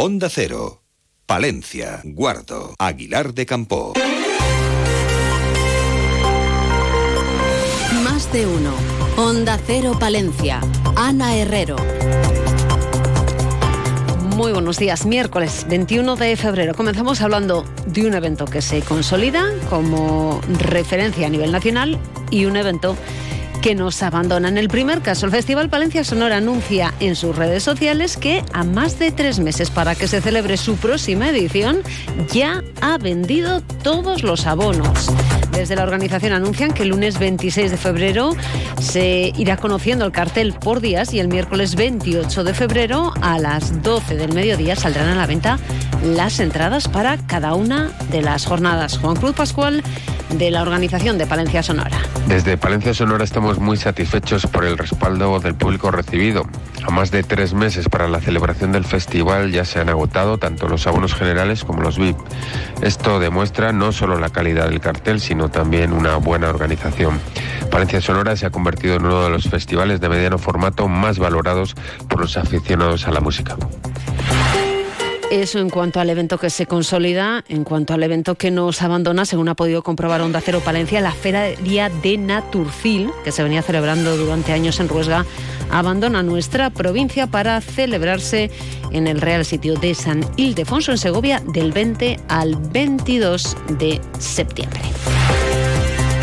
Onda Cero, Palencia, Guardo, Aguilar de Campo. Más de uno. Onda Cero Palencia. Ana Herrero. Muy buenos días, miércoles 21 de febrero. Comenzamos hablando de un evento que se consolida como referencia a nivel nacional y un evento que nos abandona. En el primer caso, el Festival Palencia Sonora anuncia en sus redes sociales que a más de tres meses para que se celebre su próxima edición ya ha vendido todos los abonos. Desde la organización anuncian que el lunes 26 de febrero se irá conociendo el cartel por días y el miércoles 28 de febrero a las 12 del mediodía saldrán a la venta las entradas para cada una de las jornadas. Juan Cruz Pascual de la organización de Palencia Sonora. Desde Palencia Sonora estamos muy satisfechos por el respaldo del público recibido. A más de tres meses para la celebración del festival ya se han agotado tanto los abonos generales como los VIP. Esto demuestra no solo la calidad del cartel, sino también una buena organización. Palencia Sonora se ha convertido en uno de los festivales de mediano formato más valorados por los aficionados a la música. Eso en cuanto al evento que se consolida, en cuanto al evento que nos abandona, según ha podido comprobar Onda Cero Palencia, la Feria de Naturcil, que se venía celebrando durante años en Ruesga, abandona nuestra provincia para celebrarse en el Real Sitio de San Ildefonso en Segovia del 20 al 22 de septiembre.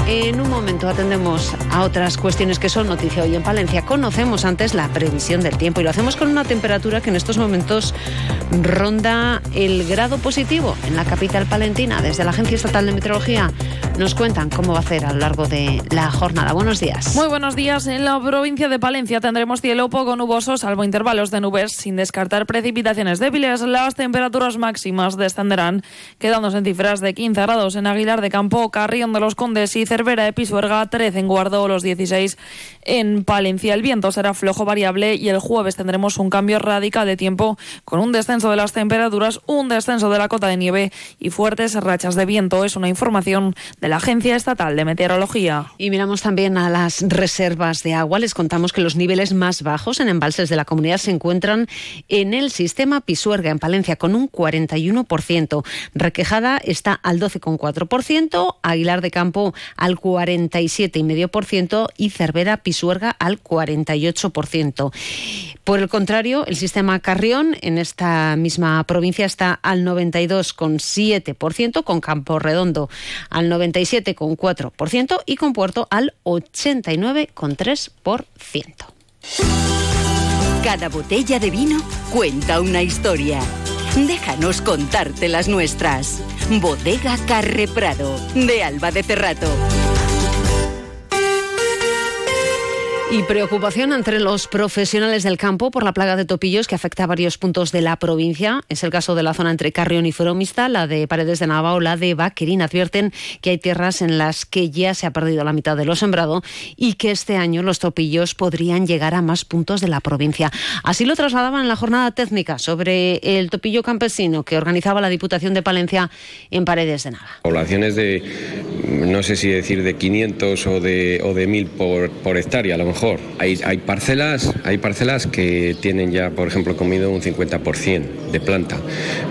En un momento atendemos a otras cuestiones que son noticia hoy en Palencia. Conocemos antes la previsión del tiempo y lo hacemos con una temperatura que en estos momentos ronda el grado positivo en la capital palentina. Desde la Agencia Estatal de Meteorología nos cuentan cómo va a ser a lo largo de la jornada. Buenos días. Muy buenos días. En la provincia de Palencia tendremos cielo poco nuboso, salvo intervalos de nubes, sin descartar precipitaciones débiles. Las temperaturas máximas descenderán, quedándose en cifras de 15 grados en Aguilar de Campo, Carrión de los Condes y Cervera de Pisuerga, 13 en Guardo, los 16 en Palencia. El viento será flojo variable y el jueves tendremos un cambio radical de tiempo con un descenso de las temperaturas, un descenso de la cota de nieve y fuertes rachas de viento. Es una información de la Agencia Estatal de Meteorología. Y miramos también a las reservas de agua. Les contamos que los niveles más bajos en embalses de la comunidad se encuentran en el sistema Pisuerga en Palencia con un 41%. Requejada está al 12,4%, Aguilar de Campo al 47,5% y Cervera Pisuerga al 48%. Por el contrario, el sistema Carrión en esta misma provincia está al 92,7%, con Campo Redondo al 97,4% y con Puerto al 89,3%. Cada botella de vino cuenta una historia. Déjanos contarte las nuestras. Bodega Carre Prado, de Alba de Cerrato. Y preocupación entre los profesionales del campo por la plaga de topillos que afecta a varios puntos de la provincia. Es el caso de la zona entre Carrión y Foromista, la de Paredes de Nava o la de Vaquerín. Advierten que hay tierras en las que ya se ha perdido la mitad de lo sembrado y que este año los topillos podrían llegar a más puntos de la provincia. Así lo trasladaban en la jornada técnica sobre el topillo campesino que organizaba la Diputación de Palencia en Paredes de Nava. Poblaciones de, no sé si decir de 500 o de, o de 1000 por, por hectárea, a lo mejor. Hay, hay, parcelas, hay parcelas que tienen ya, por ejemplo, comido un 50% de planta,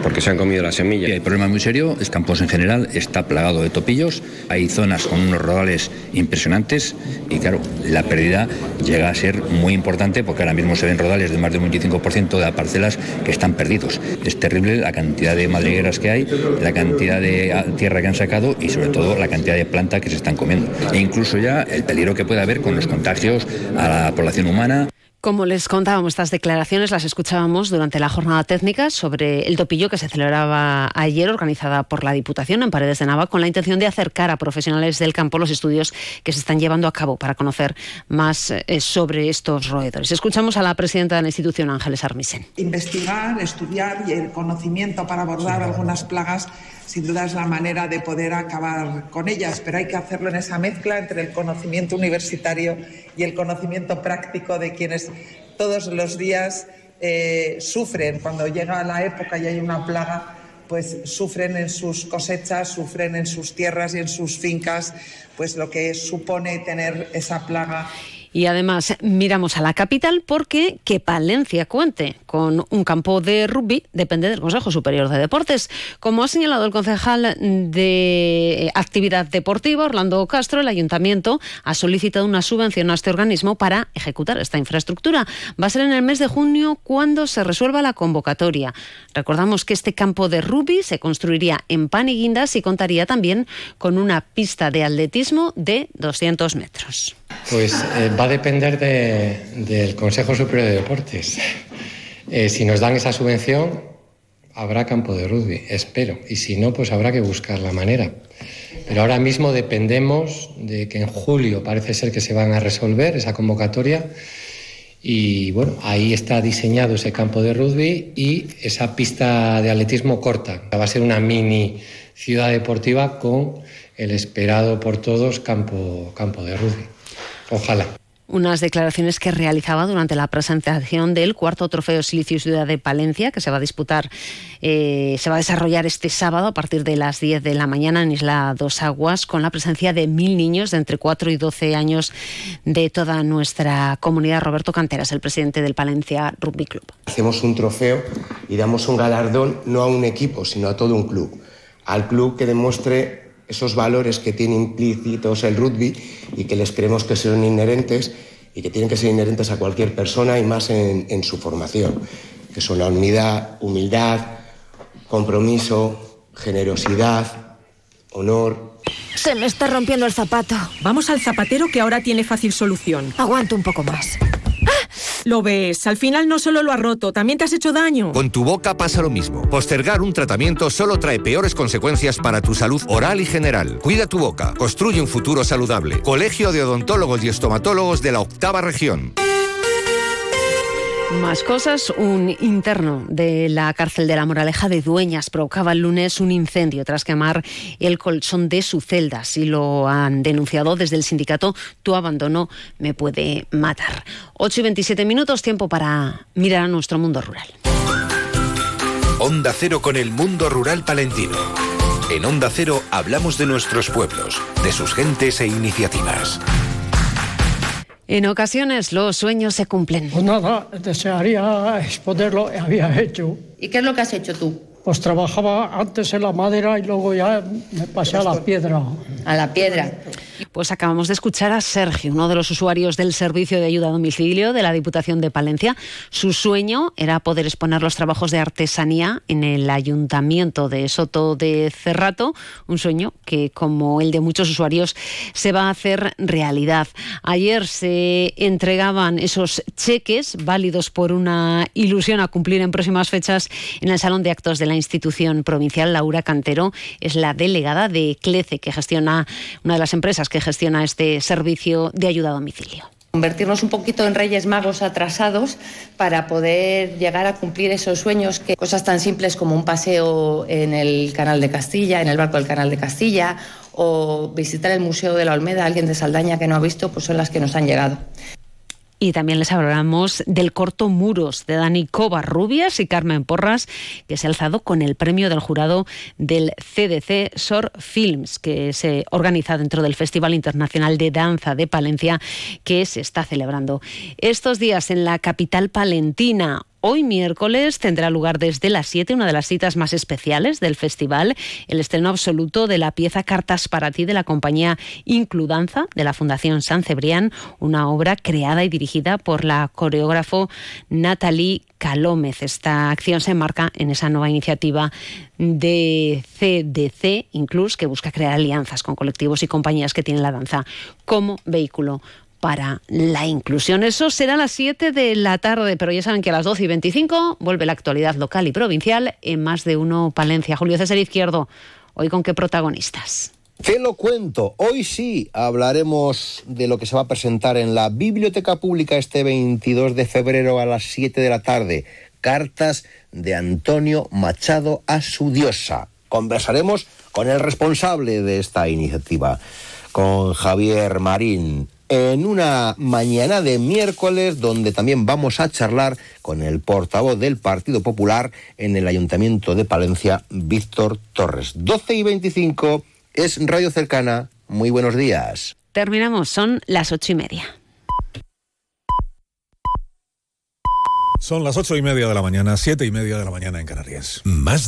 porque se han comido la semilla. El problema muy serio es Campos en general está plagado de topillos, hay zonas con unos rodales impresionantes y claro, la pérdida llega a ser muy importante porque ahora mismo se ven rodales de más del 25% de las parcelas que están perdidos. Es terrible la cantidad de madrigueras que hay, la cantidad de tierra que han sacado y sobre todo la cantidad de planta que se están comiendo. E incluso ya el peligro que puede haber con los contagios a la población humana. Como les contábamos, estas declaraciones las escuchábamos durante la jornada técnica sobre el topillo que se celebraba ayer, organizada por la Diputación en Paredes de Nava, con la intención de acercar a profesionales del campo los estudios que se están llevando a cabo para conocer más eh, sobre estos roedores. Escuchamos a la presidenta de la institución, Ángeles Armisen. Investigar, estudiar y el conocimiento para abordar algunas plagas sin duda es la manera de poder acabar con ellas, pero hay que hacerlo en esa mezcla entre el conocimiento universitario y el conocimiento práctico de quienes todos los días eh, sufren. Cuando llega la época y hay una plaga pues sufren en sus cosechas, sufren en sus tierras y en sus fincas, pues lo que supone tener esa plaga Y además miramos a la capital porque que Palencia cuente con un campo de rugby depende del Consejo Superior de Deportes. Como ha señalado el concejal de Actividad Deportiva, Orlando Castro, el ayuntamiento ha solicitado una subvención a este organismo para ejecutar esta infraestructura. Va a ser en el mes de junio cuando se resuelva la convocatoria. Recordamos que este campo de rugby se construiría en Paniguindas y contaría también con una pista de atletismo de 200 metros. Pues eh, va a depender del Consejo Superior de Deportes. Eh, si nos dan esa subvención, habrá campo de rugby, espero. Y si no, pues habrá que buscar la manera. Pero ahora mismo dependemos de que en julio parece ser que se van a resolver esa convocatoria. Y bueno, ahí está diseñado ese campo de rugby y esa pista de atletismo corta. Va a ser una mini ciudad deportiva con el esperado por todos campo, campo de rugby. Ojalá. Unas declaraciones que realizaba durante la presentación del cuarto trofeo Silicio Ciudad de Palencia, que se va a disputar, eh, se va a desarrollar este sábado a partir de las 10 de la mañana en Isla Dos Aguas, con la presencia de mil niños de entre 4 y 12 años de toda nuestra comunidad. Roberto Canteras, el presidente del Palencia Rugby Club. Hacemos un trofeo y damos un galardón no a un equipo, sino a todo un club. Al club que demuestre esos valores que tiene implícitos el rugby y que les creemos que son inherentes y que tienen que ser inherentes a cualquier persona y más en, su formación, que son la unidad, humildad, compromiso, generosidad, honor. Se me está rompiendo el zapato. Vamos al zapatero que ahora tiene fácil solución. Aguanto un poco más. Lo ves, al final no solo lo has roto, también te has hecho daño. Con tu boca pasa lo mismo. Postergar un tratamiento solo trae peores consecuencias para tu salud oral y general. Cuida tu boca, construye un futuro saludable. Colegio de Odontólogos y Estomatólogos de la Octava Región. Más cosas. Un interno de la cárcel de la Moraleja de Dueñas provocaba el lunes un incendio tras quemar el colchón de su celda. Si lo han denunciado desde el sindicato Tu abandono me puede matar. 8 y 27 minutos, tiempo para mirar a nuestro mundo rural. Onda Cero con el mundo rural palentino. En Onda Cero hablamos de nuestros pueblos, de sus gentes e iniciativas. En ocasiones los sueños se cumplen. Pues nada, desearía exponerlo y había hecho. ¿Y qué es lo que has hecho tú? Pues trabajaba antes en la madera y luego ya me pasé a la piedra. A la piedra. Pues acabamos de escuchar a Sergio, uno de los usuarios del servicio de ayuda a domicilio de la Diputación de Palencia. Su sueño era poder exponer los trabajos de artesanía en el ayuntamiento de Soto de Cerrato, un sueño que, como el de muchos usuarios, se va a hacer realidad. Ayer se entregaban esos cheques válidos por una ilusión a cumplir en próximas fechas en el Salón de Actos de la institución provincial. Laura Cantero es la delegada de CLECE, que gestiona una de las empresas que gestiona este servicio de ayuda a domicilio convertirnos un poquito en reyes magos atrasados para poder llegar a cumplir esos sueños que cosas tan simples como un paseo en el Canal de Castilla, en el barco del Canal de Castilla o visitar el Museo de la Olmeda, alguien de Saldaña que no ha visto, pues son las que nos han llegado. Y también les hablamos del corto Muros de Dani Covarrubias y Carmen Porras, que se ha alzado con el premio del jurado del CDC SOR Films, que se organiza dentro del Festival Internacional de Danza de Palencia, que se está celebrando estos días en la capital palentina. Hoy miércoles tendrá lugar desde las 7 una de las citas más especiales del festival, el estreno absoluto de la pieza Cartas para ti de la compañía Includanza de la Fundación San Cebrián, una obra creada y dirigida por la coreógrafo Natalie Calómez. Esta acción se enmarca en esa nueva iniciativa de CDC, Inclus, que busca crear alianzas con colectivos y compañías que tienen la danza como vehículo para la inclusión. Eso será a las 7 de la tarde, pero ya saben que a las 12 y 25 vuelve la actualidad local y provincial en más de uno Palencia. Julio César Izquierdo, hoy con qué protagonistas. ¿Qué lo cuento? Hoy sí hablaremos de lo que se va a presentar en la Biblioteca Pública este 22 de febrero a las 7 de la tarde. Cartas de Antonio Machado a su diosa. Conversaremos con el responsable de esta iniciativa, con Javier Marín en una mañana de miércoles donde también vamos a charlar con el portavoz del Partido Popular en el Ayuntamiento de Palencia, Víctor Torres. 12 y 25 es Radio Cercana. Muy buenos días. Terminamos, son las ocho y media. Son las ocho y media de la mañana, siete y media de la mañana en Canarias. Más